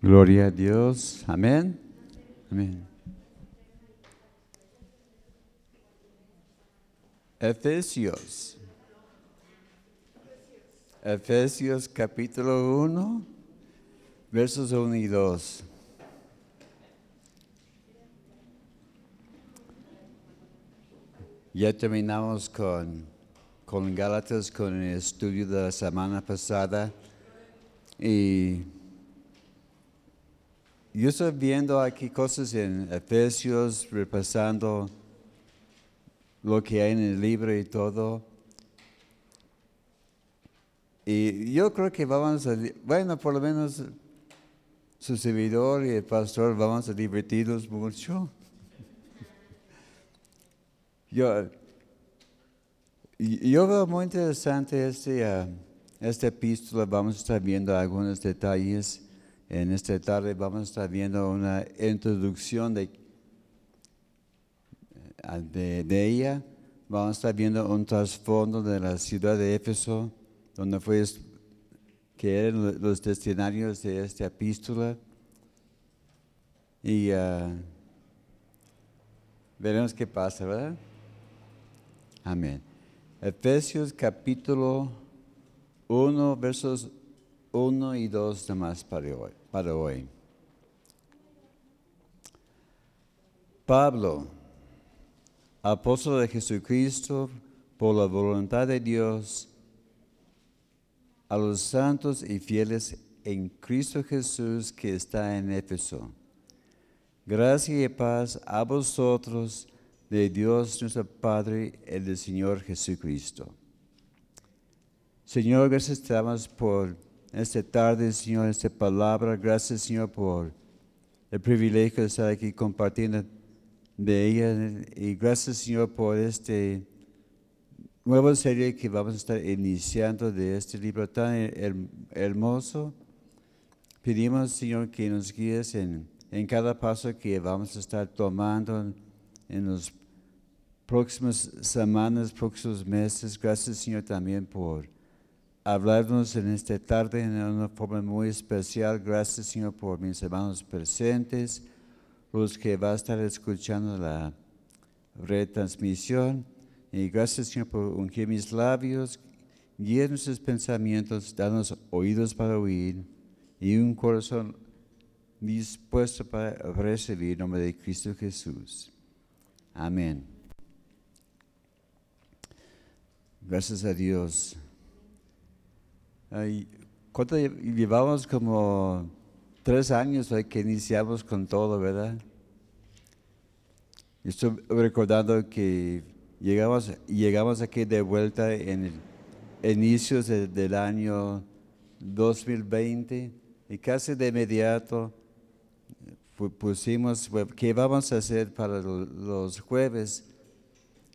Gloria a Dios. Amén. Amén. Efesios. Efesios capítulo 1, versos 1 y 2. Ya terminamos con, con Gálatas, con el estudio de la semana pasada. Y yo estoy viendo aquí cosas en Efesios, repasando lo que hay en el libro y todo. Y yo creo que vamos a, bueno, por lo menos su servidor y el pastor vamos a divertirnos mucho. Yo, yo veo muy interesante este, uh, esta epístola, vamos a estar viendo algunos detalles. En esta tarde vamos a estar viendo una introducción de, de, ella. Vamos a estar viendo un trasfondo de la ciudad de Éfeso, donde fue que eran los destinarios de esta epístola. Y uh, veremos qué pasa, ¿verdad? Amén. Efesios capítulo 1, versos 1 y 2 más para hoy. Para hoy. Pablo, apóstol de Jesucristo, por la voluntad de Dios, a los santos y fieles en Cristo Jesús que está en Éfeso. Gracia y paz a vosotros de Dios nuestro Padre y del Señor Jesucristo. Señor, gracias te damos por esta tarde, Señor, esta palabra. Gracias, Señor, por el privilegio de estar aquí compartiendo de ella. Y gracias, Señor, por este nuevo serie que vamos a estar iniciando de este libro tan hermoso. Pedimos, Señor, que nos guíes en, en cada paso que vamos a estar tomando en los próximas semanas, próximos meses. Gracias, Señor, también por hablarnos en esta tarde en una forma muy especial. Gracias, Señor, por mis hermanos presentes, los que van a estar escuchando la retransmisión. Y gracias, Señor, por ungir mis labios, guiar nuestros pensamientos, darnos oídos para oír y un corazón dispuesto para recibir en nombre de Cristo Jesús. Amén. Gracias a Dios. ¿Cuánto llevamos? Como tres años que iniciamos con todo, ¿verdad? Estoy recordando que llegamos, llegamos aquí de vuelta en inicios del año 2020 y casi de inmediato pusimos qué vamos a hacer para los jueves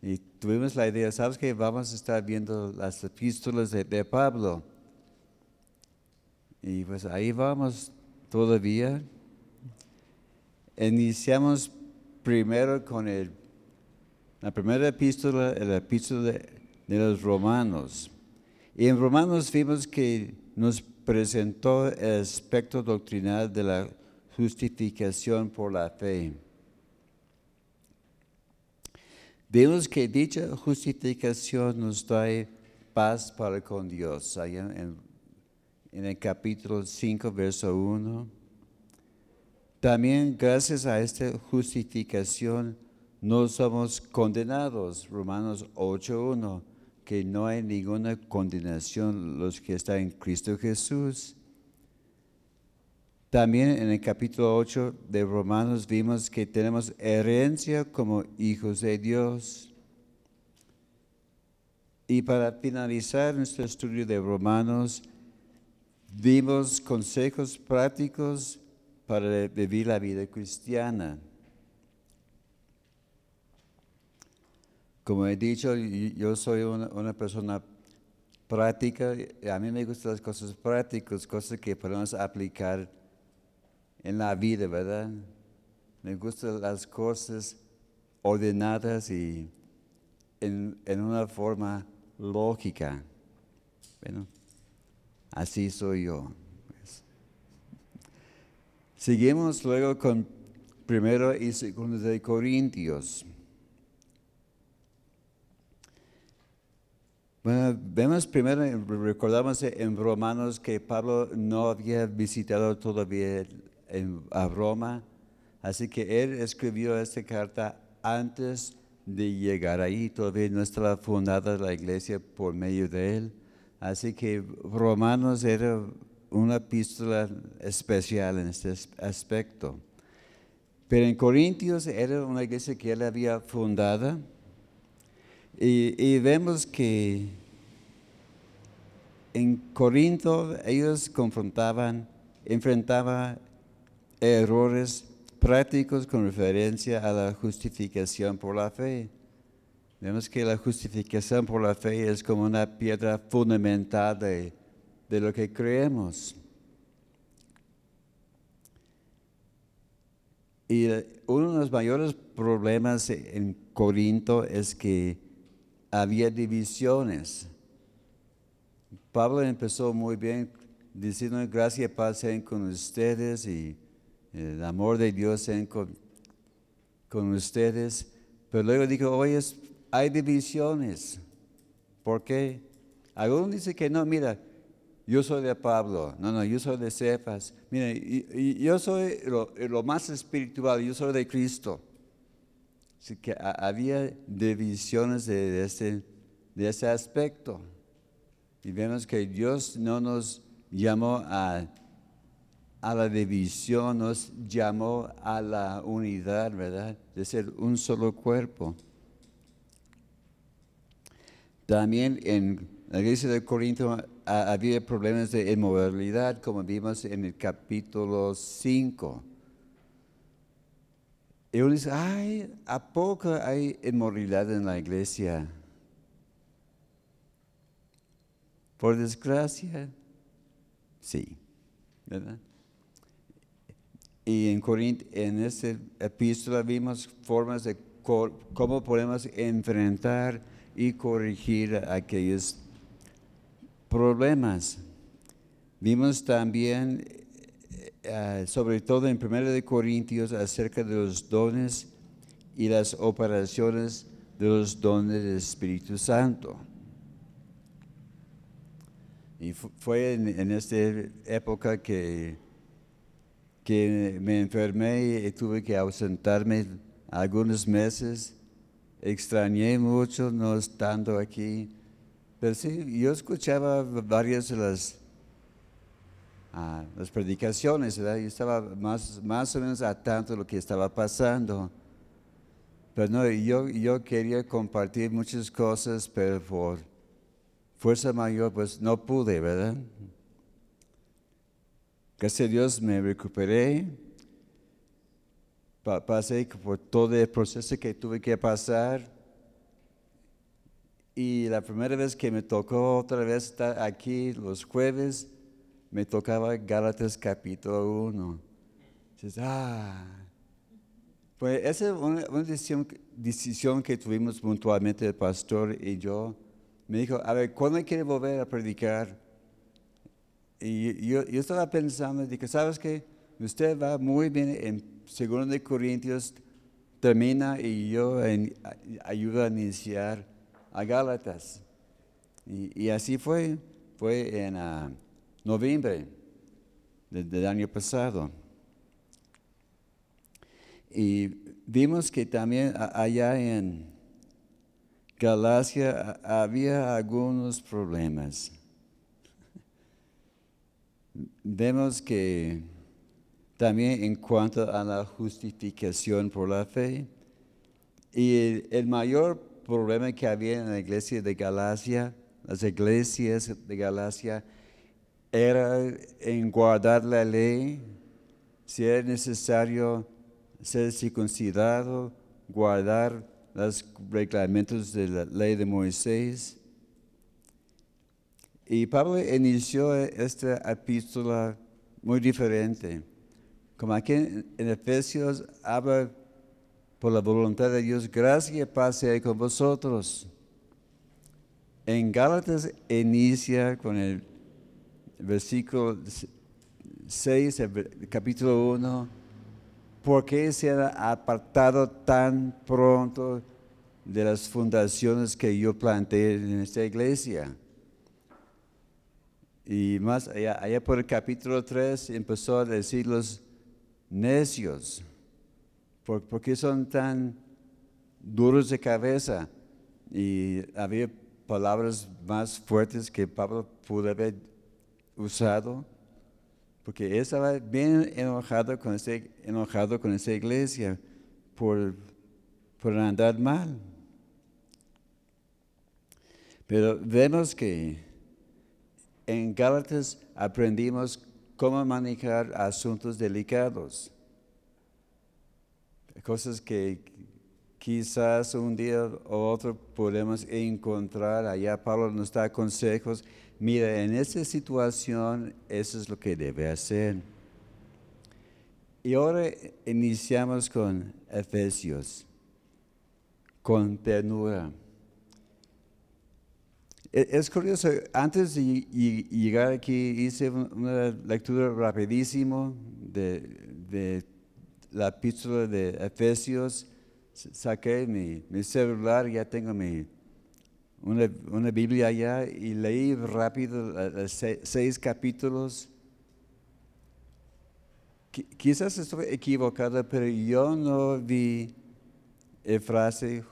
y tuvimos la idea, ¿sabes que Vamos a estar viendo las epístolas de, Pablo. Y pues ahí vamos todavía. Iniciamos primero con el, la primera epístola, la epístola de, los romanos. Y en Romanos vimos que nos presentó el aspecto doctrinal de la justificación por la fe. Vemos que dicha justificación nos da paz para con Dios. en, en el capítulo 5, verso 1. También gracias a esta justificación no somos condenados. Romanos 8.1, que no hay ninguna condenación los que están en Cristo Jesús. También en el capítulo 8 de Romanos vimos que tenemos herencia como hijos de Dios. Y para finalizar nuestro estudio de Romanos, vimos consejos prácticos para vivir la vida cristiana. Como he dicho, yo soy una, una persona práctica, a mí me gustan las cosas prácticas, cosas que podemos aplicar en la vida, ¿verdad? Me gustan las cosas ordenadas y en, una forma lógica. Bueno, así soy yo. Pues. Seguimos luego con primero y segundo de Corintios. Bueno, vemos primero, recordamos en Romanos que Pablo no había visitado todavía a Roma, así que él escribió esta carta antes de llegar ahí, todavía no estaba fundada la iglesia por medio de él, así que Romanos era una epístola especial en este aspecto. Pero en Corintios era una iglesia que él había fundada y, vemos que en Corinto ellos confrontaban, enfrentaban errores prácticos con referencia a la justificación por la fe. Vemos que la justificación por la fe es como una piedra fundamental de, de lo que creemos. Y eh, uno de los mayores problemas en Corinto es que había divisiones. Pablo empezó muy bien diciendo gracias paz sean con ustedes y el amor de Dios sean con, con ustedes. Pero luego dijo, oye, hay divisiones. ¿Por qué? Algunos dicen que no, mira, yo soy de Pablo, no, no, yo soy de Cefas. Mira, yo soy lo, más espiritual, yo soy de Cristo. Así que había divisiones de, ese, de ese aspecto. Y vemos que Dios no nos llamó a, a la división, nos llamó a la unidad, ¿verdad? De ser un solo cuerpo. También en la iglesia de Corinto había problemas de inmoralidad, como vimos en el capítulo 5. Y uno dice, ay, ¿a poco hay inmoralidad en la iglesia? Por desgracia, sí, ¿verdad? Y en Corinto, en esta epístola vimos formas de cómo podemos enfrentar y corregir aquellos problemas. Vimos también, eh, sobre todo en 1 de Corintios, acerca de los dones y las operaciones de los dones del Espíritu Santo. Y fue en, esta época que, que me enfermé y tuve que ausentarme algunos meses. Extrañé mucho no estando aquí pero sí, yo escuchaba varias de las, ah, las predicaciones, ¿verdad? Yo estaba más, más o menos a tanto de lo que estaba pasando. Pero no, yo, yo quería compartir muchas cosas, pero por fuerza mayor, pues no pude, ¿verdad? Gracias a Dios me recuperé. Pasé por todo el proceso que tuve que pasar. Y la primera vez que me tocó otra vez estar aquí los jueves, me tocaba Gálatas capítulo 1. Dices, ah. Pues esa es una, decisión, que tuvimos mutuamente el pastor y yo. Me dijo, a ver, ¿cuándo quiere volver a predicar? Y yo, yo estaba pensando, dije, ¿sabes qué? Usted va muy bien en 2 de Corintios, termina y yo en, ayudo a iniciar a Gálatas. Y, así fue, fue en ah, noviembre del, año pasado. Y vimos que también allá en Galacia había algunos problemas. Vemos que también en cuanto a la justificación por la fe, y el mayor problema que había en la iglesia de Galacia, las iglesias de Galacia, era en guardar la ley, si era necesario ser circuncidado, guardar los reglamentos de la ley de Moisés. Y Pablo inició esta epístola muy diferente. Como aquí en Efesios habla por la voluntad de Dios, gracia y paz sea con vosotros. En Gálatas inicia con el versículo 6, el capítulo 1, ¿por qué se ha apartado tan pronto de las fundaciones que yo planteé en esta iglesia? Y más allá, allá por el capítulo 3 empezó a decir los necios. ¿Por, por qué son tan duros de cabeza? Y había palabras más fuertes que Pablo pudo haber usado, porque él estaba bien enojado con, ese, enojado con esa iglesia por, por andar mal. Pero vemos que en Gálatas aprendimos cómo manejar asuntos delicados, cosas que quizás un día o otro podemos encontrar. Allá Pablo nos da consejos. Mira, en esta situación eso es lo que debe hacer. Y ahora iniciamos con Efesios, con ternura. E, es curioso, antes de llegar aquí hice una lectura rapidísimo de, la epístola de Efesios saqué mi, celular, ya tengo mi, una, Biblia allá y leí rápido seis, capítulos. Quizás estoy equivocado, pero yo no vi la frase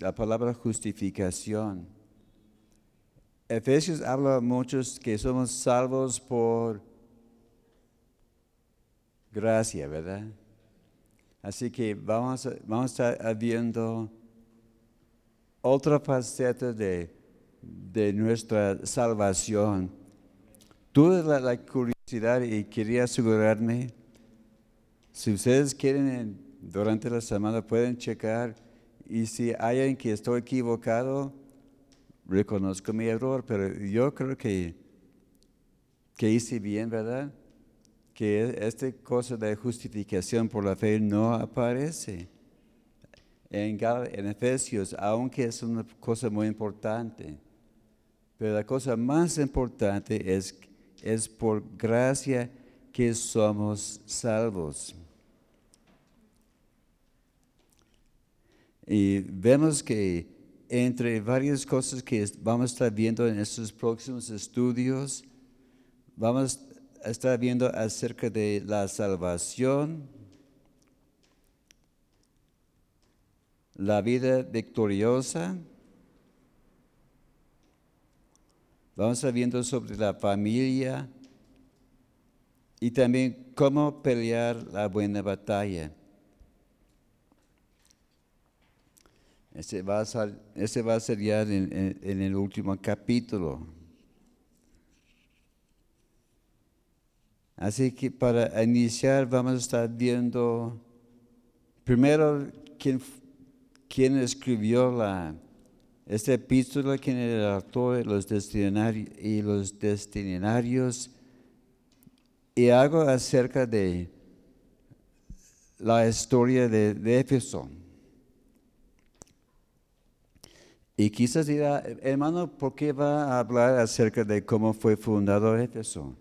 la palabra justificación. Efesios habla muchos que somos salvos por gracia, ¿verdad? Así que vamos vamos a estar viendo otra faceta de, nuestra salvación. Tuve la, curiosidad y quería asegurarme, si ustedes quieren durante la semana pueden checar y si hay alguien que estoy equivocado, reconozco mi error, pero yo creo que, que hice bien, ¿verdad? que esta cosa de justificación por la fe no aparece en, en Efesios, aunque es una cosa muy importante. Pero la cosa más importante es, es por gracia que somos salvos. Y vemos que entre varias cosas que vamos a estar viendo en estos próximos estudios, vamos está viendo acerca de la salvación, la vida victoriosa. Vamos a estar viendo sobre la familia y también cómo pelear la buena batalla. Ese va a ser, va a ser ya en el último capítulo. Así que para iniciar vamos a estar viendo primero quién, escribió la, esta epístola, quién era el los y los destinarios y algo acerca de la historia de, de Éfeso. Y quizás dirá, hermano, ¿por qué va a hablar acerca de cómo fue fundado Éfeso?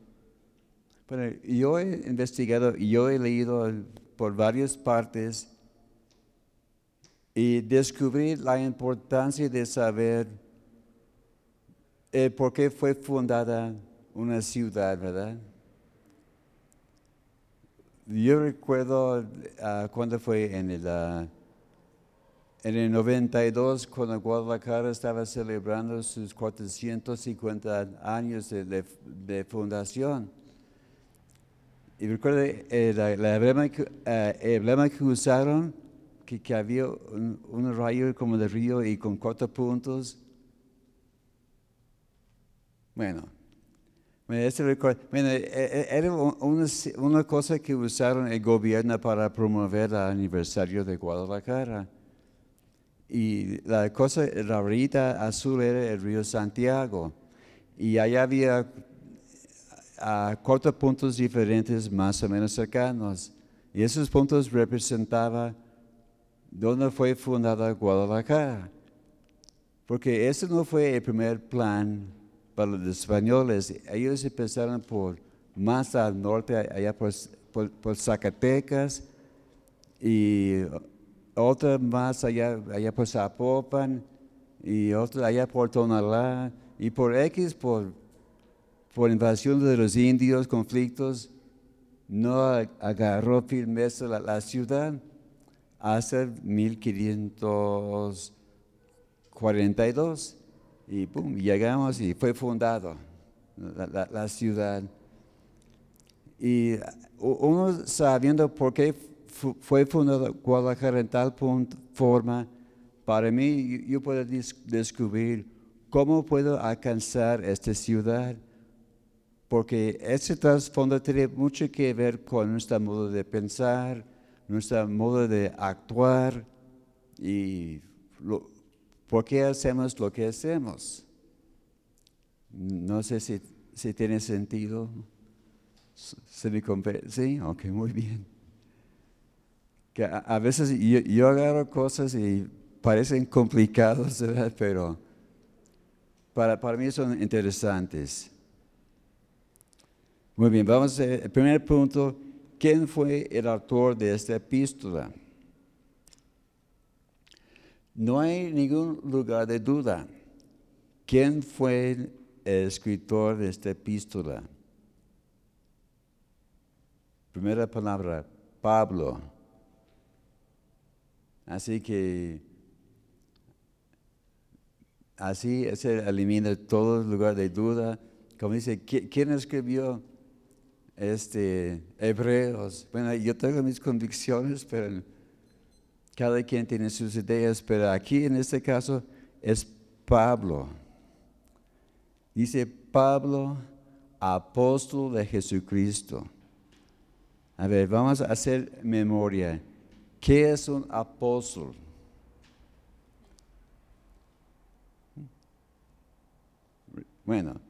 Bueno, yo he investigado, yo he leído por varias partes y descubrí la importancia de saber eh, por qué fue fundada una ciudad, ¿verdad? Yo recuerdo ah, cuando fue en el, uh, en el 92, cuando Guadalajara estaba celebrando sus 450 años de, fundación. Y recuerda eh, el emblema que usaron, que, había un, rayo como de río y con cuatro puntos. Bueno, bueno, e, e, era una, cosa que usaron el gobierno para promover el aniversario de Guadalajara. Y la cosa, la rayita azul era el río Santiago. Y allá había cuatro puntos diferentes más o menos cercanos. Y esos puntos representaban dónde fue fundada Guadalajara. Porque ese no fue el primer plan para los españoles. Ellos empezaron por más al norte, allá por, por- por Zacatecas, y otra más allá, allá por Zapopan, y otra allá por Tonalá, y por X, por, por invasión de los indios, conflictos, no agarró firmeza la, ciudad hasta 1542. Y pum, llegamos y fue fundado la, la- la ciudad. Y uno sabiendo por qué fue fundado Guadalajara en tal punto, forma, para mí yo, puedo descubrir cómo puedo alcanzar esta ciudad. Porque ese trasfondo tiene mucho que ver con nuestro modo de pensar, nuestro modo de actuar y lo- por qué hacemos lo que hacemos. No sé si, si tiene sentido. ¿Se me Sí, ok, muy bien. Que a, veces yo, agarro cosas y parecen complicados, ¿verdad? Pero para, para mí son interesantes. Muy bien, vamos al primer punto. ¿Quién fue el autor de esta epístola? No hay ningún lugar de duda. ¿Quién fue el escritor de esta epístola? Primera palabra, Pablo. Así que así se elimina todo lugar de duda. Como dice, ¿qui- ¿quién escribió este Hebreos? Bueno, yo tengo mis convicciones, pero cada quien tiene sus ideas, pero aquí en este caso es Pablo. Dice Pablo, apóstol de Jesucristo. A ver, vamos a hacer memoria. ¿Qué es un apóstol? Bueno,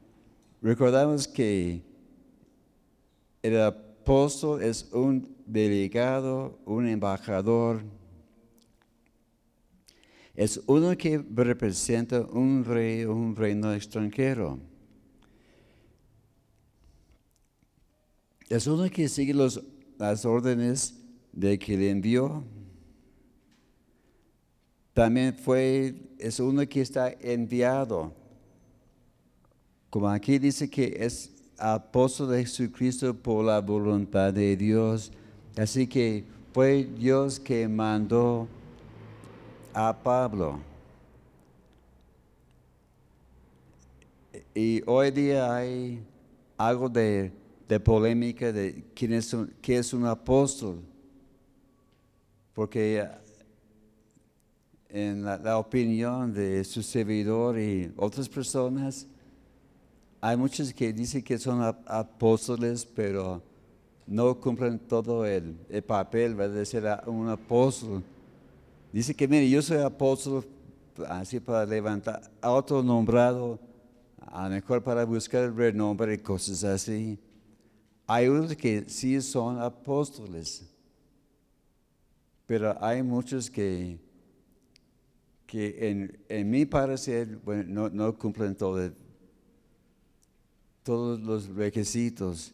recordamos que el apóstol es un delegado, un embajador. Es uno que representa un rey un reino extranjero. Es uno que sigue los- las órdenes de que le envió. También fue, es uno que está enviado. Como aquí dice que es apóstol de Jesucristo por la voluntad de Dios. Así que fue Dios que mandó a Pablo. Y hoy día hay algo de, de polémica de quién es un, qué es un apóstol. Porque eh, en la, opinión de su servidor y otras personas, hay muchos que dicen que son ap- apóstoles, pero no cumplen todo el, el papel ¿verdad? de ser a- un apóstol. Dice que, mire, yo soy apóstol así para levantar, autonombrado, a lo mejor para buscar el renombre y cosas así. Hay unos que sí son apóstoles, pero hay muchos que, que en, en mi parecer no, no cumplen todo, todos los requisitos.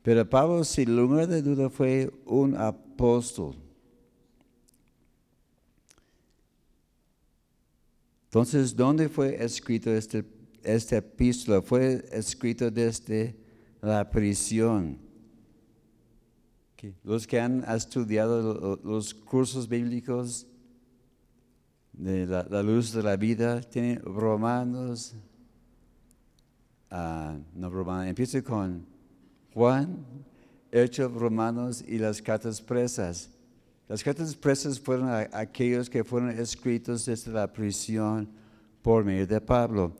Pero Pablo, sin lugar de duda, fue un apóstol. Entonces, ¿dónde fue escrito este, esta epístola? Fue escrito desde la prisión. Los que han estudiado lo- los cursos bíblicos de la, luz de la vida tienen Romanos, ah, no Romanos, empieza con Juan, Hechos Romanos y las cartas presas. Las cartas presas fueron aquellos que fueron escritos desde la prisión por medio de Pablo.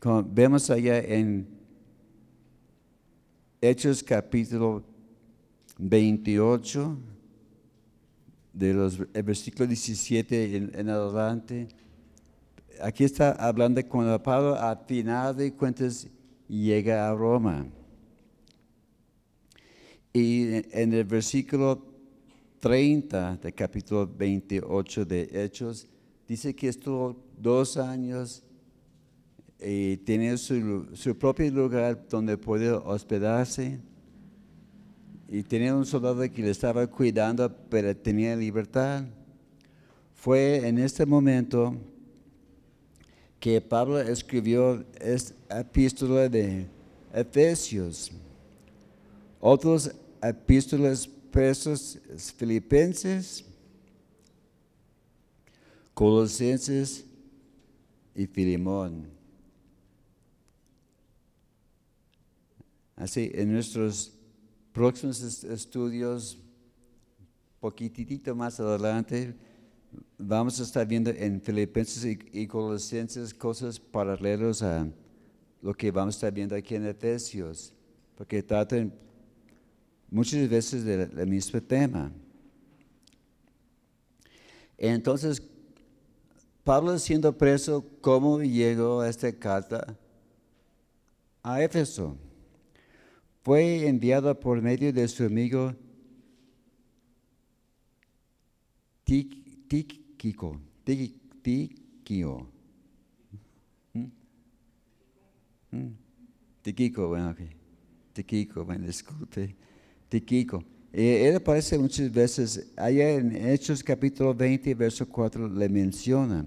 Como vemos allá en Hechos capítulo 28, de los versículo 17 en, en adelante. Aquí está hablando cuando Pablo a final de cuentas llega a Roma. Y en el versículo 30 del capítulo 28 de Hechos, dice que estuvo dos años y tenía su, su propio lugar donde podía hospedarse. Y tenía un soldado que le estaba cuidando, pero tenía libertad. Fue en este momento que Pablo escribió esta epístola de Efesios. Otros epístolas presos filipenses, colosenses y Filimón. Así, en nuestros próximos estudios, poquitito más adelante, vamos a estar viendo en Filipenses y, Colosenses cosas paralelas a lo que vamos a estar viendo aquí en Efesios, porque tratan muchas veces del mismo tema. Entonces, Pablo siendo preso, ¿cómo llegó esta carta a Éfeso? Fue enviada por medio de su amigo Tíquico. Tíquico. ¿Mm? ¿Mm? Tíquico, bueno, ok. Tíquico, bueno, disculpe. Tíquico. Eh, él aparece muchas veces, allá en Hechos capítulo 20, verso 4, le menciona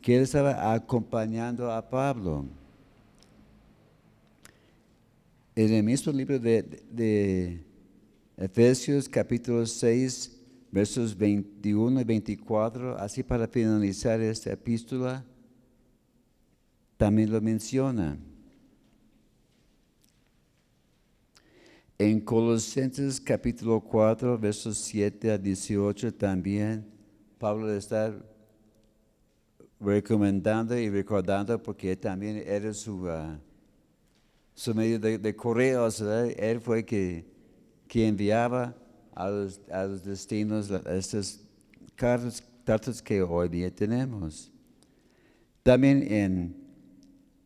que él estaba acompañando a Pablo. En el mismo libro de, de Efesios capítulo 6, versos 21 y 24, así para finalizar esta epístola, también lo menciona. En Colosenses capítulo 4, versos 7 a 18 también Pablo está recomendando y recordando porque también era su, ah, su medio de, correos, él fue que, que enviaba a los, a los destinos estas cartas, que hoy día tenemos. También en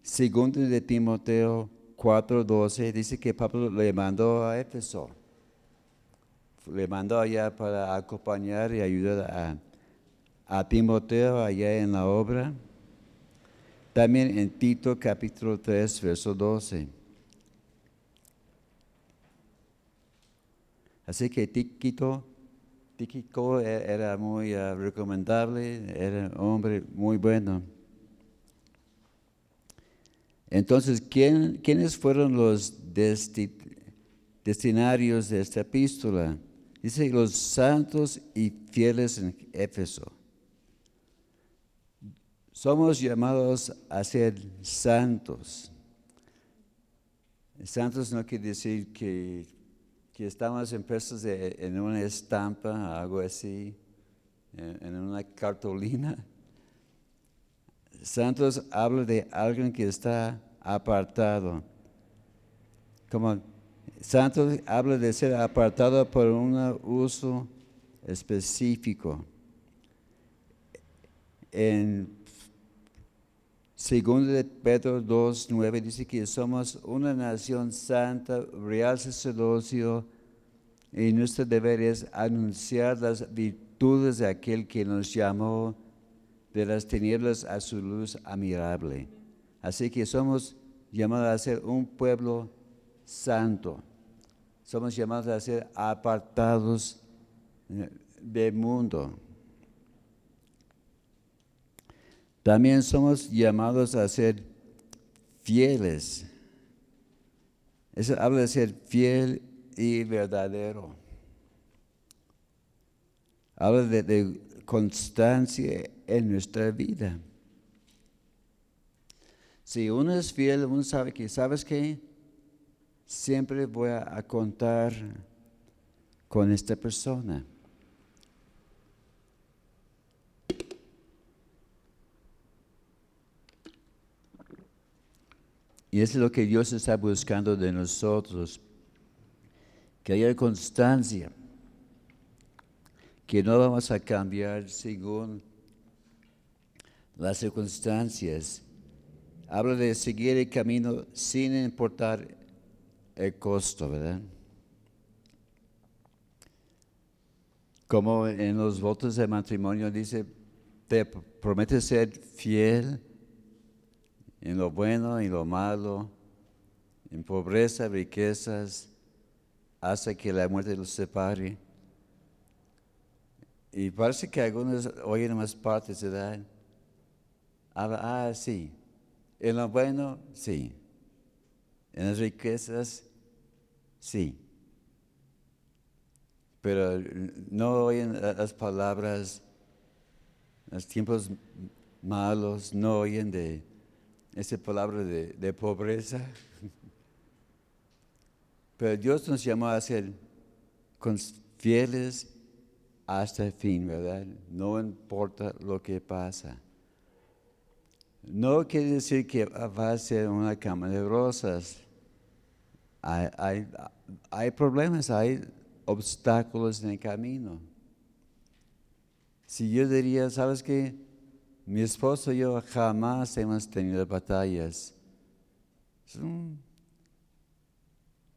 2 de Timoteo 4:12 dice que Pablo le mandó a Éfeso. Le mandó allá para acompañar y ayudar a, a Timoteo allá en la obra. También en Tito capítulo 3, verso 12. Así que Tíquico, Tíquico e, era muy ah, recomendable, era un hombre muy bueno. Entonces, ¿quiénes fueron los destinarios de esta epístola? Dice los santos y fieles en Éfeso. Somos llamados a ser santos. Santos no quiere decir que que estamos impresos en una estampa, algo así, en una cartulina. Santos habla de alguien que está apartado. Como Santos habla de ser apartado por un uso específico. En 2 de Pedro 2, 9 dice que somos una nación santa, real sacerdocio, y nuestro deber es anunciar las virtudes de aquel que nos llamó de las tinieblas a su luz admirable. Así que somos llamados a ser un pueblo santo. Somos llamados a ser apartados del mundo. También somos llamados a ser fieles. Eso habla de ser fiel y verdadero. Habla de, constancia en nuestra vida. Si uno es fiel, uno sabe que, ¿sabes qué? Siempre voy a contar con esta persona. Y es lo que Dios está buscando de nosotros, que haya constancia, que no vamos a cambiar según las circunstancias. Habla de seguir el camino sin importar el costo, ¿verdad? Como en los votos de matrimonio dice, te promete ser fiel en lo bueno y lo malo, en pobreza, riquezas, hasta que la muerte los separe. Y parece que algunos oyen más partes, ¿verdad? Ah, sí. En lo bueno, sí. En las riquezas, sí. Pero no oyen las palabras, los tiempos malos, no oyen de esa palabra de, de pobreza. Pero Dios nos llamó a ser fieles hasta el fin, ¿verdad? No importa lo que pasa. No quiere decir que va a ser una cama de rosas. Hay, hay, problemas, hay obstáculos en el camino. Si yo diría, ¿sabes qué? Mi esposo y yo jamás hemos tenido batallas.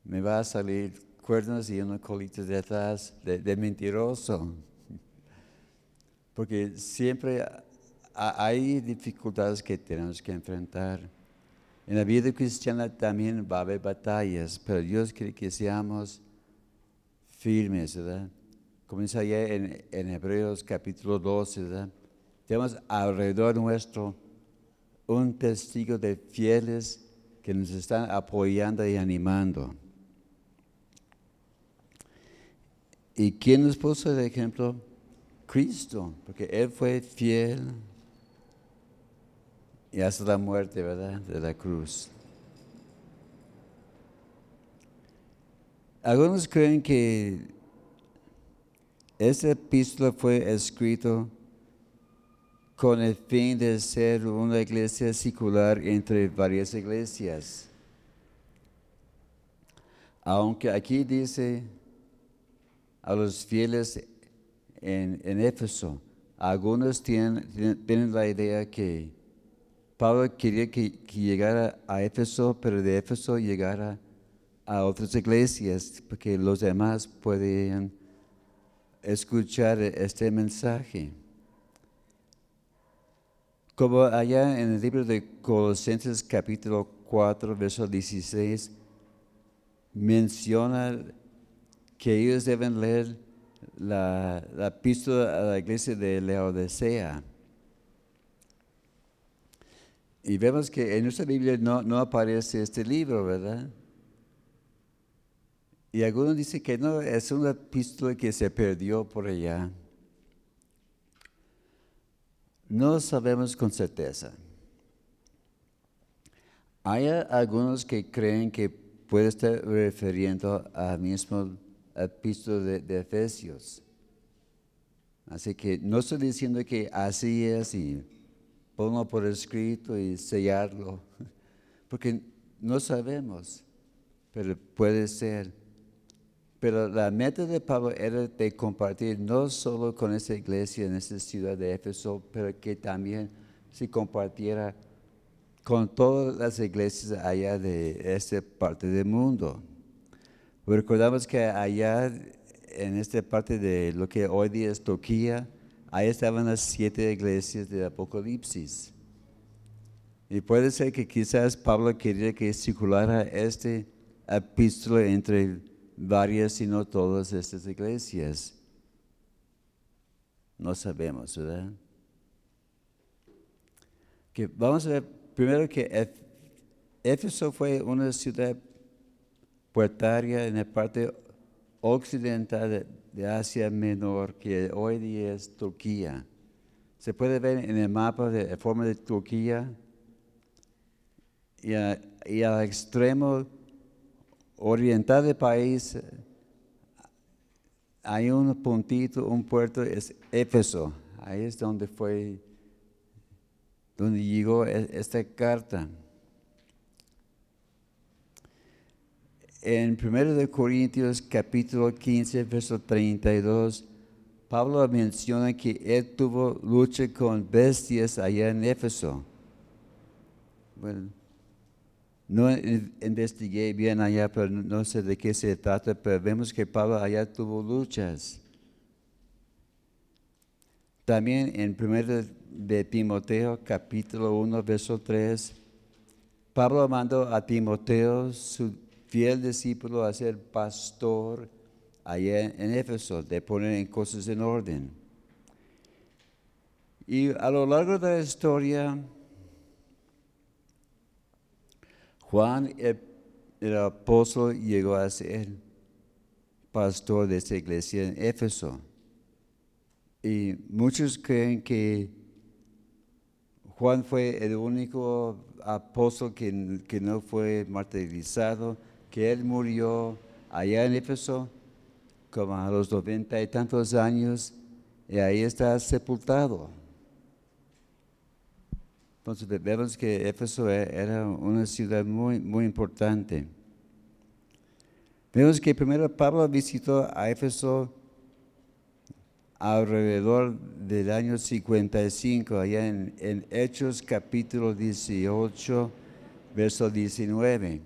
Me va a salir cuernos y una colita de atrás de, mentiroso. Porque siempre hay dificultades que tenemos que enfrentar. En la vida cristiana también va a haber batallas, pero Dios quiere que seamos firmes, ¿verdad? Comienza allá en, en Hebreos capítulo 12, ¿verdad? Tenemos alrededor nuestro un testigo de fieles que nos están apoyando y animando. ¿Y quién nos puso de ejemplo? Cristo, porque Él fue fiel y hasta la muerte, ¿verdad? De la cruz. Algunos creen que esta epístola fue escrito con el fin de ser una iglesia secular entre varias iglesias. Aunque aquí dice a los fieles en, Éfeso. Algunos tienen, la idea que Pablo quería que, llegara a Éfeso, pero de Éfeso llegara a otras iglesias, porque los demás pueden escuchar este mensaje. Como allá en el libro de Colosenses capítulo 4, verso 16, menciona que ellos deben leer la, la epístola a la iglesia de Laodicea. Y vemos que en nuestra Biblia no, no aparece este libro, ¿verdad? Y algunos dicen que no, es una epístola que se perdió por allá. No sabemos con certeza. Hay algunos que creen que puede estar refiriendo al mismo epístola de, Efesios. Así que no estoy diciendo que así es y ponlo por escrito y sellarlo, porque no sabemos, pero puede ser. Pero la meta de Pablo era de compartir no solo con esa iglesia en esa ciudad de Éfeso, pero que también se compartiera con todas las iglesias allá de esta parte del mundo. Recordamos que allá en esta parte de lo que hoy día es Turquía, ahí estaban las siete iglesias del Apocalipsis. Y puede ser que quizás Pablo quería que circulara este epístola entre varias y no todas estas iglesias. No sabemos, ¿verdad? Que vamos a ver primero que Éfeso fue una ciudad puertaria en la parte occidental de, Asia Menor, que hoy día es Turquía. Se puede ver en el mapa de, forma de Turquía y, al extremo oriental del país hay un puntito, un puerto, es Éfeso. Ahí es donde fue, donde llegó e, esta carta. en 1 Corintios capítulo 15, verso 32, Pablo menciona que él tuvo lucha con bestias allá en Éfeso. Bueno, no investigué bien allá, pero no sé de qué se trata, pero vemos que Pablo allá tuvo luchas. También en 1 de Timoteo capítulo 1, verso 3, Pablo mandó a Timoteo, su fiel discípulo, a ser pastor allá en Éfeso, de poner en cosas en orden. Y a lo largo de la historia, Juan el, apóstol llegó a ser pastor de esta iglesia en Éfeso. Y muchos creen que Juan fue el único apóstol que, que no fue martirizado, que él murió allá en Éfeso como a los noventa y tantos años y ahí está sepultado. Entonces vemos que Éfeso e, era una ciudad muy, muy importante. Vemos que primero Pablo visitó a Éfeso alrededor del año 55, allá en, en Hechos capítulo 18, verso 19.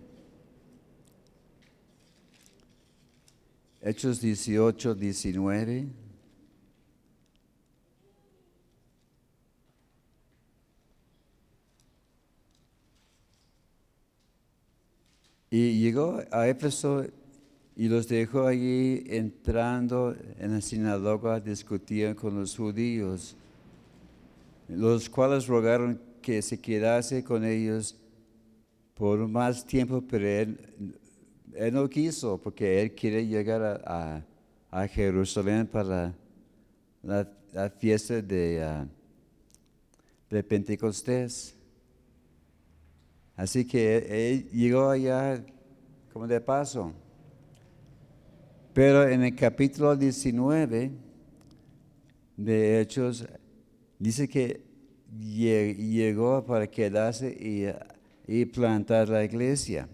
Hechos 18, 19. Y llegó a Éfeso y los dejó allí entrando en la sinagoga, discutían con los judíos, los cuales rogaron que se quedase con ellos por más tiempo, pero él, no quiso, porque él quiere llegar a, Jerusalén para la, la fiesta de, uh, de Pentecostés. Así que él, llegó allá como de paso. Pero en el capítulo 19 de Hechos dice que llegó para quedarse y, y plantar la iglesia.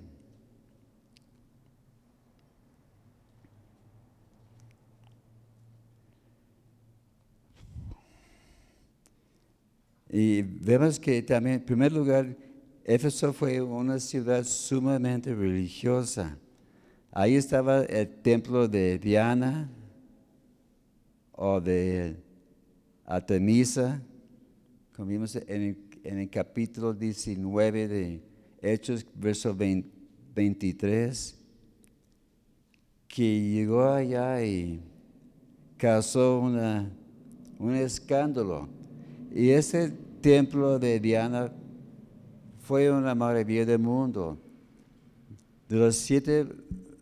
Y vemos que también, en primer lugar, Éfeso fue una ciudad sumamente religiosa. Ahí estaba el templo de Diana o de Artemisa, como vimos en el, capítulo 19 de Hechos, verso 23, que llegó allá y causó una, un escándalo. Y ese templo de Diana fue una maravilla del mundo. De los siete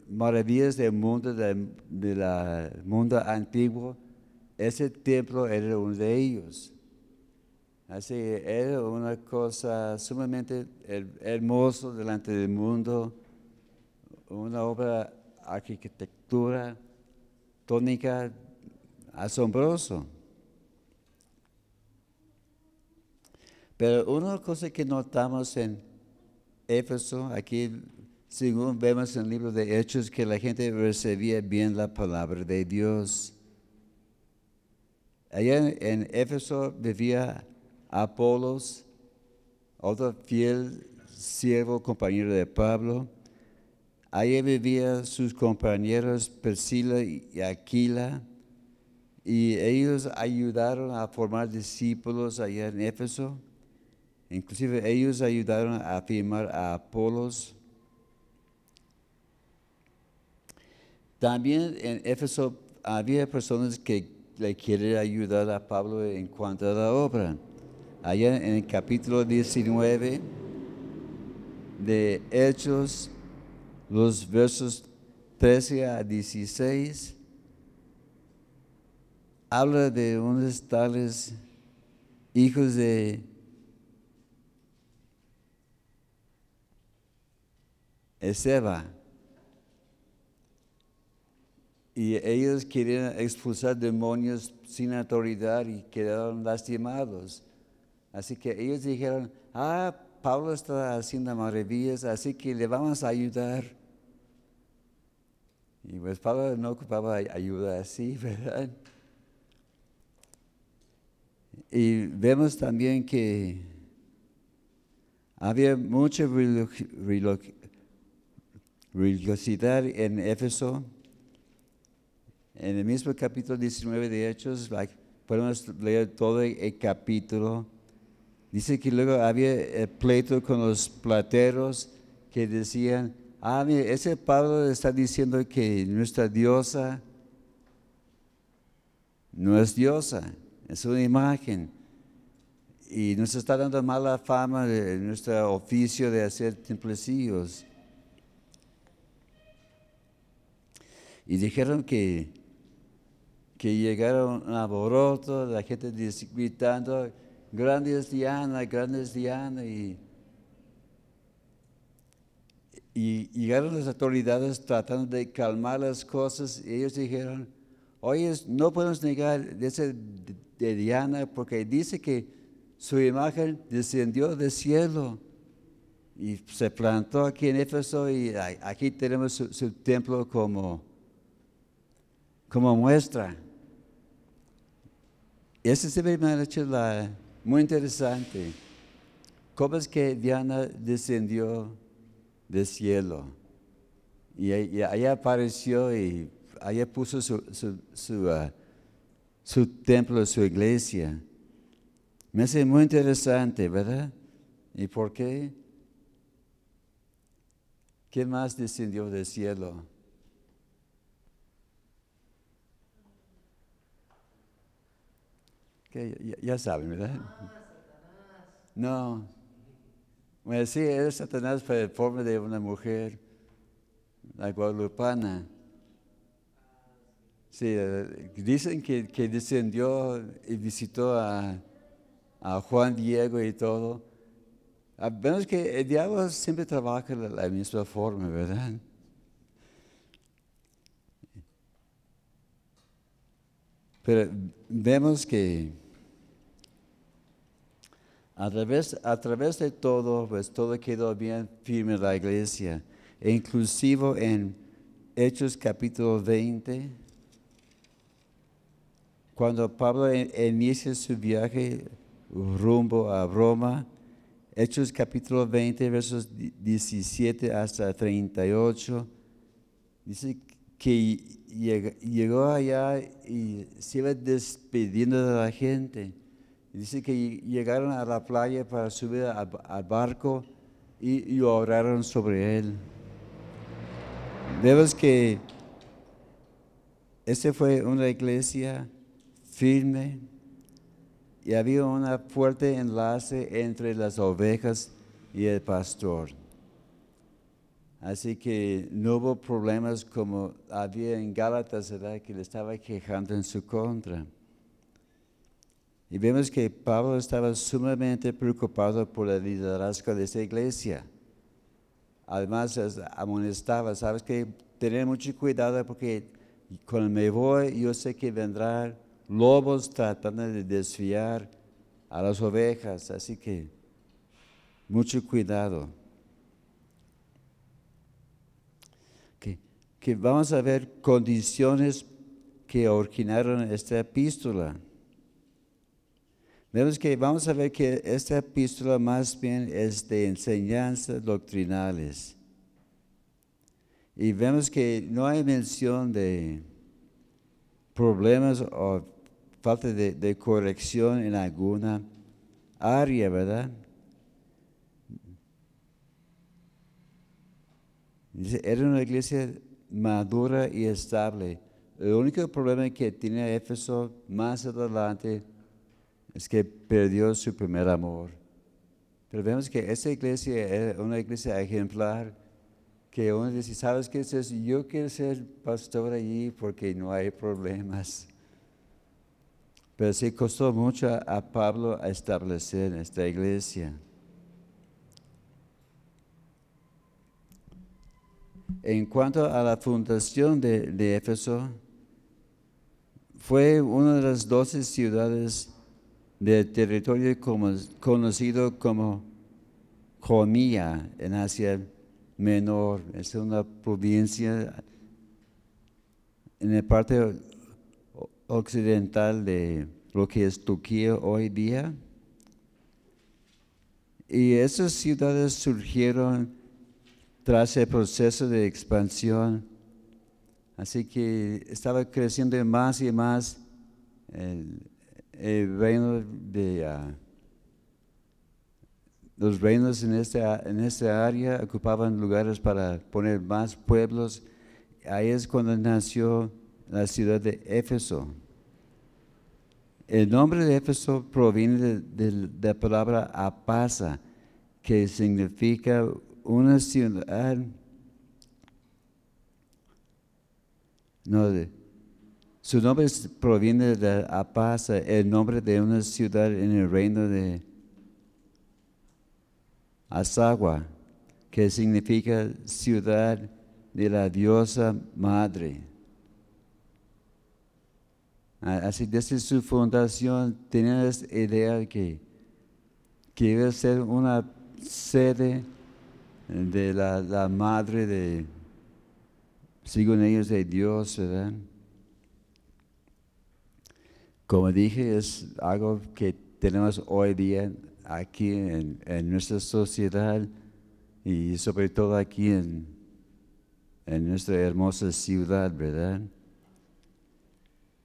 maravillas del mundo, del mundo antiguo, ese templo era uno de ellos. Así era una cosa sumamente hermosa delante del mundo, una obra arquitectura tónica asombroso. Pero una cosa que notamos en Éfeso, aquí según vemos en el libro de Hechos, que la gente recibía bien la palabra de Dios. Allá en Éfeso vivía Apolos, otro fiel siervo, compañero de Pablo. Allí vivían sus compañeros Priscila y Aquila, y ellos ayudaron a formar discípulos allá en Éfeso. Inclusive ellos ayudaron a firmar a Apolos También en Éfeso había personas que le quieren ayudar a Pablo en cuanto a la obra. Allá en el capítulo 19 de Hechos, los versos 13 a 16, habla de unos tales hijos de Ezeba y ellos querían expulsar demonios sin autoridad y quedaron lastimados. Así que ellos dijeron, ah, Pablo está haciendo maravillas, así que le vamos a ayudar. Y pues Pablo no ocupaba ayuda así, ¿verdad? Y vemos también que había mucha religiosidad en Éfeso en el mismo capítulo 19 de Hechos, podemos leer todo el capítulo Dice que luego había eh, pleito con los plateros que decían, ah, mire, ese Pablo está diciendo que nuestra diosa no es diosa, es una imagen. Y nos está dando mala fama de nuestro oficio de hacer templecillos. Y dijeron que, que llegaron a la gente gritando, grandes Diana, grandes Diana, y, y llegaron las autoridades tratando de calmar las cosas, y ellos dijeron, oye, no podemos negar ese de Diana porque dice que su imagen descendió del cielo y se plantó aquí en Éfeso y aquí tenemos su, templo como, como muestra. Ese se ve muy interesante. ¿Cómo es que Diana descendió del cielo? Y, ahí apareció y allá puso su, su, ah, su templo, su iglesia. Me hace muy interesante, ¿verdad? ¿Y por qué? ¿Qué más descendió del cielo? Ya, saben, ¿verdad? No. Bueno, sí, es Satanás fue forma de una mujer, la guadalupana. Sí, eh, dicen que, descendió y visitó a, Juan Diego y todo. Vemos que el diablo siempre trabaja de la misma forma, ¿verdad? Pero vemos que a través, a través de todo, pues todo quedó bien firme en la iglesia. E inclusive en Hechos capítulo 20, cuando Pablo inicia su viaje rumbo a Roma, Hechos capítulo 20, versos 17 hasta 38, dice que llegó allá y se iba despidiendo de la gente. Dice que llegaron a la playa para subir al, barco y, y, oraron sobre él. Vemos que esta fue una iglesia firme y había un fuerte enlace entre las ovejas y el pastor. Así que no hubo problemas como había en Gálatas, que le estaba quejando en su contra. Y vemos que Pablo estaba sumamente preocupado por el liderazgo de esa iglesia. Además, amonestaba, sabes que tener mucho cuidado porque cuando me voy, yo sé que vendrán lobos tratando de desviar a las ovejas, así que mucho cuidado. que vamos a ver condiciones que originaron esta epístola. Vemos que vamos a ver que esta epístola más bien es de enseñanzas doctrinales. Y vemos que no hay mención de problemas o falta de, de corrección en alguna área, ¿verdad? era una iglesia madura y estable. El único problema que tiene Éfeso más adelante es que perdió su primer amor. Pero vemos que esa iglesia es una iglesia ejemplar, que uno dice, ¿sabes qué es Yo quiero ser pastor allí porque no hay problemas. Pero sí costó mucho a Pablo establecer esta iglesia. En cuanto a la fundación de, Éfeso, fue una de las doce ciudades del territorio conocido como Comía en Asia Menor. Es una provincia en la parte occidental de lo que es Turquía hoy día. Y esas ciudades surgieron tras el proceso de expansión. Así que estaba creciendo más y más el, reino de, ah, los reinos en esta, en esta área ocupaban lugares para poner más pueblos. Ahí es cuando nació la ciudad de Éfeso. El nombre de Éfeso proviene de, de la palabra apasa, que significa una ciudad, no, de, su nombre proviene de Apasa, el nombre de una ciudad en el reino de Asagua, que significa ciudad de la diosa madre. Así desde su fundación tenían esa idea de que, que iba a ser una sede de la, la madre de, según ellos, de Dios, ¿verdad? Como dije, es algo que tenemos hoy día aquí en, nuestra sociedad y sobre todo aquí en, nuestra hermosa ciudad, ¿verdad?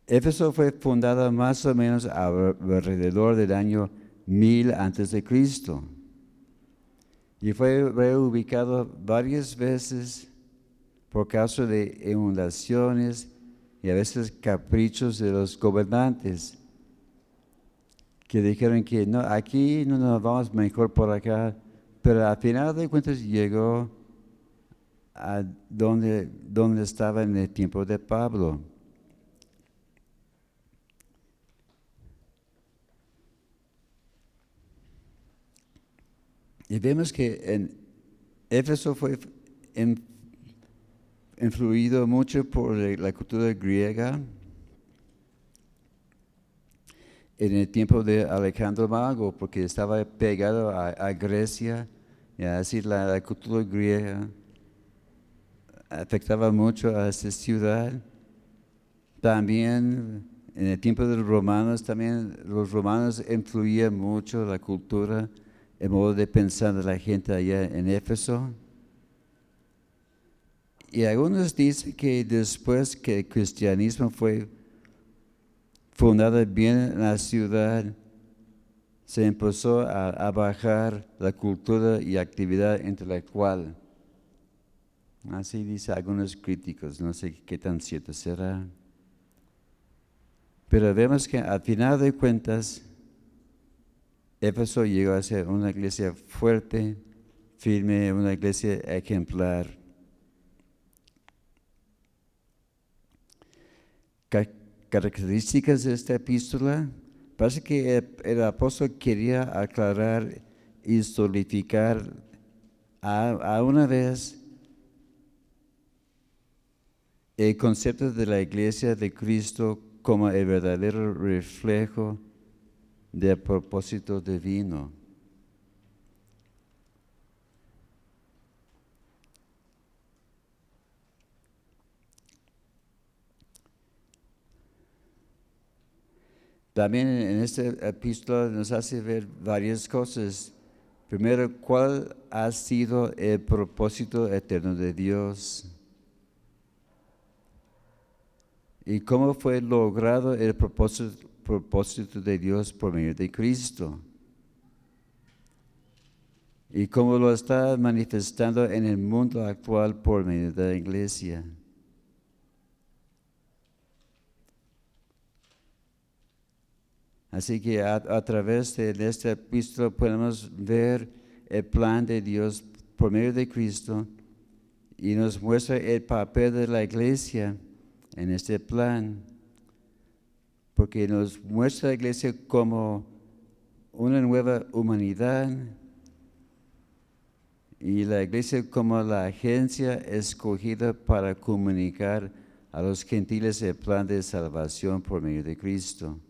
Éfeso fue fundada más o menos alrededor del año 1000 antes de Cristo y fue reubicado varias veces por causa de inundaciones y a veces caprichos de los gobernantes que dijeron que no, aquí no nos vamos mejor por acá, pero al final de cuentas llegó a donde, donde estaba en el tiempo de Pablo. Y vemos que en Éfeso fue influido mucho por la cultura griega. En el tiempo de Alejandro Mago, porque estaba pegado a, Grecia, y así la, la, cultura griega afectaba mucho a esa ciudad. También en el tiempo de los romanos, también los romanos influían mucho la cultura, el modo de pensar de la gente allá en Éfeso. Y algunos dicen que después que el cristianismo fue fundado bien en la ciudad, se empezó a, bajar la cultura y actividad intelectual. Así dicen algunos críticos, no sé qué tan cierto será. Pero vemos que al final de cuentas, Éfeso llegó a ser una iglesia fuerte, firme, una iglesia ejemplar. Características de esta epístola, parece que el, apóstol quería aclarar y solidificar a, una vez el concepto de la iglesia de Cristo como el verdadero reflejo del propósito divino. También en esta epístola nos hace ver varias cosas. Primero, ¿cuál ha sido el propósito eterno de Dios? ¿Y cómo fue logrado el propósito, propósito de Dios por medio de Cristo? ¿Y cómo lo está manifestando en el mundo actual por medio de la iglesia? Así que a, través de, este epístola podemos ver el plan de Dios por medio de Cristo y nos muestra el papel de la iglesia en este plan, porque nos muestra la iglesia como una nueva humanidad y la iglesia como la agencia escogida para comunicar a los gentiles el plan de salvación por medio de Cristo.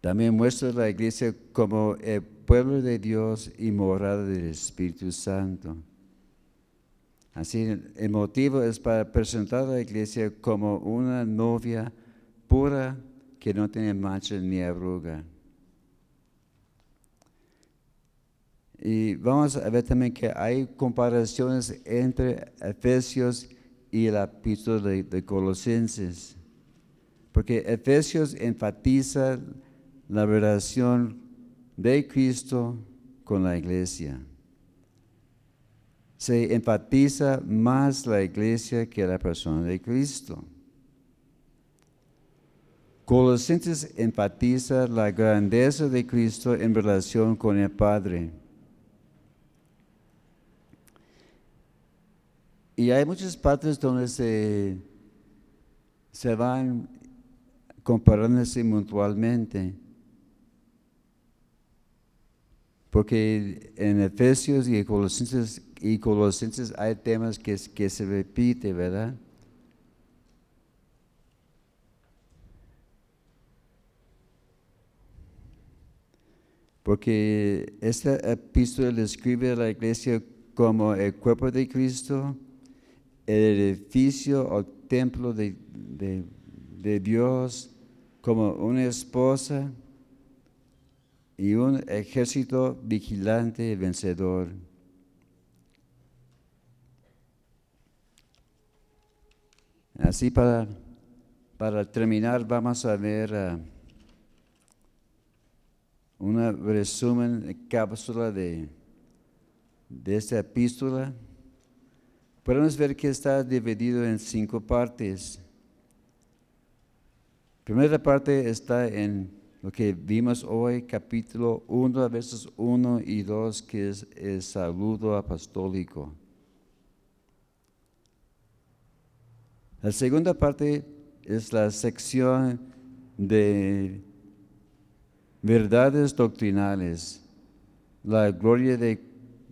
También muestra la iglesia como el pueblo de Dios y morada del Espíritu Santo. Así, el motivo es para presentar a la iglesia como una novia pura que no tiene mancha ni arruga. Y vamos a ver también que hay comparaciones entre Efesios y el epístola de, de Colosenses. Porque Efesios enfatiza la relación de Cristo con la iglesia. Se enfatiza más la iglesia que la persona de Cristo. Colosenses enfatiza la grandeza de Cristo en relación con el Padre. Y hay muchas partes donde se, se van comparándose mutuamente. Porque en Efesios y Colosenses, y Colosenses hay temas que, se repiten, ¿verdad? Porque esta epístola describe a la iglesia como el cuerpo de Cristo, el edificio o templo de, Dios como una esposa y un ejército vigilante y vencedor. Así para, para terminar vamos a ver uh, un resumen, cápsula de, de esta epístola podemos ver que está dividido en cinco partes. La primera parte está en lo que vimos hoy, capítulo 1, versos 1 y 2, que es el saludo apostólico. La segunda parte es la sección de verdades doctrinales, la gloria de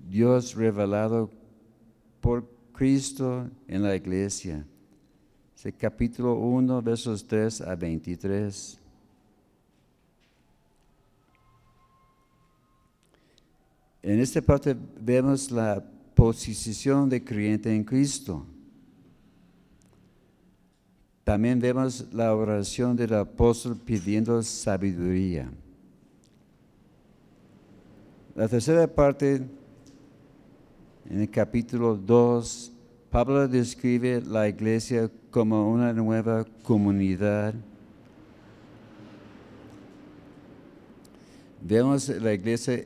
Dios revelado por Cristo en la iglesia. Es capítulo 1, versos 3 a 23. En esta parte vemos la posición de creyente en Cristo. También vemos la oración del apóstol pidiendo sabiduría. La tercera parte en el capítulo 2, Pablo describe la iglesia como una nueva comunidad. Vemos la iglesia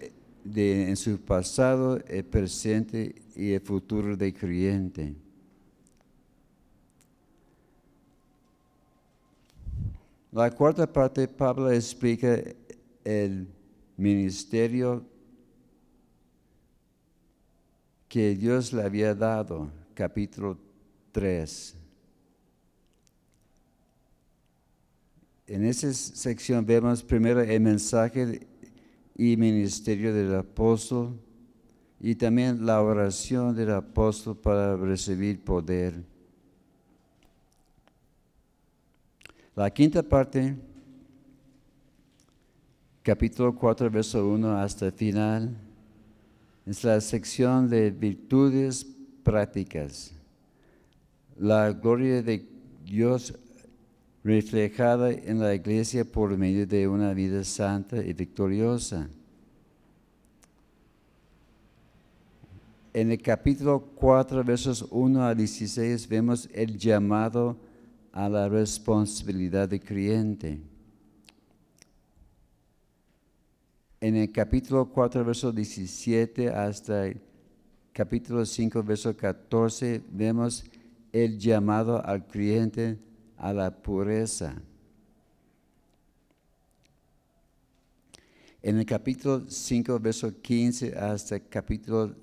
en su pasado, el presente y el futuro de creyente. La cuarta parte, Pablo explica el ministerio que Dios le había dado, capítulo 3. En esa sección vemos primero el mensaje y ministerio del apóstol y también la oración del apóstol para recibir poder. La quinta parte, capítulo 4, verso 1 hasta el final es la sección de virtudes prácticas. La gloria de Dios reflejada en la iglesia por medio de una vida santa y victoriosa. En el capítulo 4, versos 1 a 16, vemos el llamado a la responsabilidad de creyente. en el capítulo 4, verso 17 hasta el capítulo 5, verso 14, vemos el llamado al creyente a la pureza. En el capítulo 5, verso 15 hasta el capítulo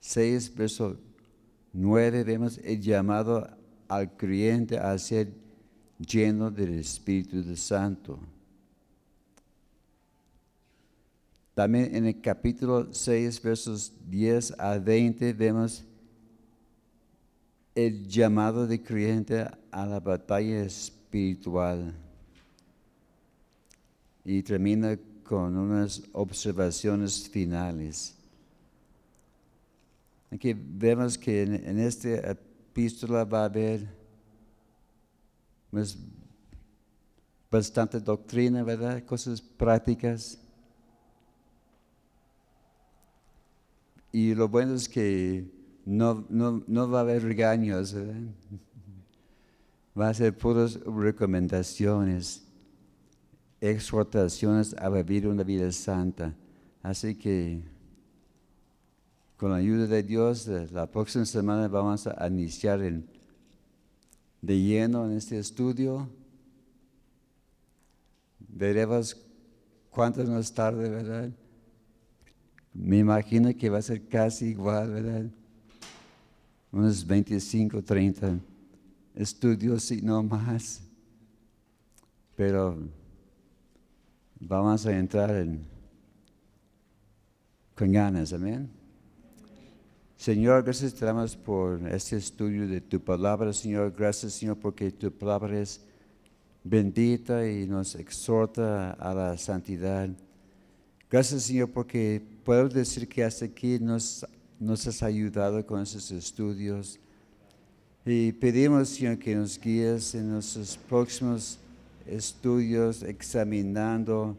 6, verso 9, vemos el llamado al creyente a ser lleno del Espíritu Santo. También en el capítulo 6, versos 10 a 20, vemos el llamado de creyente a la batalla espiritual. Y termina con unas observaciones finales. Aquí vemos que en, esta epístola va a haber pues, bastante doctrina, ¿verdad? Cosas prácticas Y lo bueno es que no, va a haber regaños, va a ser puras recomendaciones. exhortaciones a vivir una vida santa. Así que con la ayuda de Dios, eh, la próxima semana vamos a iniciar en- de lleno en este estudio. Veremos cuánto nos tarde, ¿verdad? Me imagino que va a ser casi igual, ¿verdad? Unos 25, 30 estudios y no más. Pero vamos a entrar en, con amén. Señor, gracias te damos por este estudio de tu palabra, Señor. Gracias, Señor, porque tu palabra es bendita y nos exhorta a la santidad. Gracias, Señor, porque puedo decir que hasta aquí nos, nos has ayudado con esos estudios. Y pedimos, Señor, que nos guíes en nuestros próximos estudios, examinando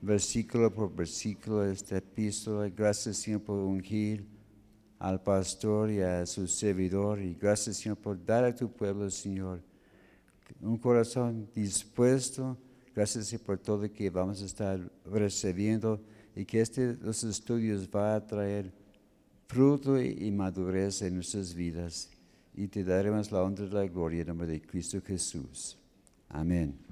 versículo por versículo esta epístola. Gracias, Señor, por ungir al pastor y a su servidor. Y gracias, Señor, por dar a tu pueblo, Señor, un corazón dispuesto. Gracias Señor, por todo que vamos a estar recibiendo y que este, los estudios va a traer fruto y, madurez en nuestras vidas. Y te daremos la honra y la gloria en nombre de Cristo Jesús. Amén.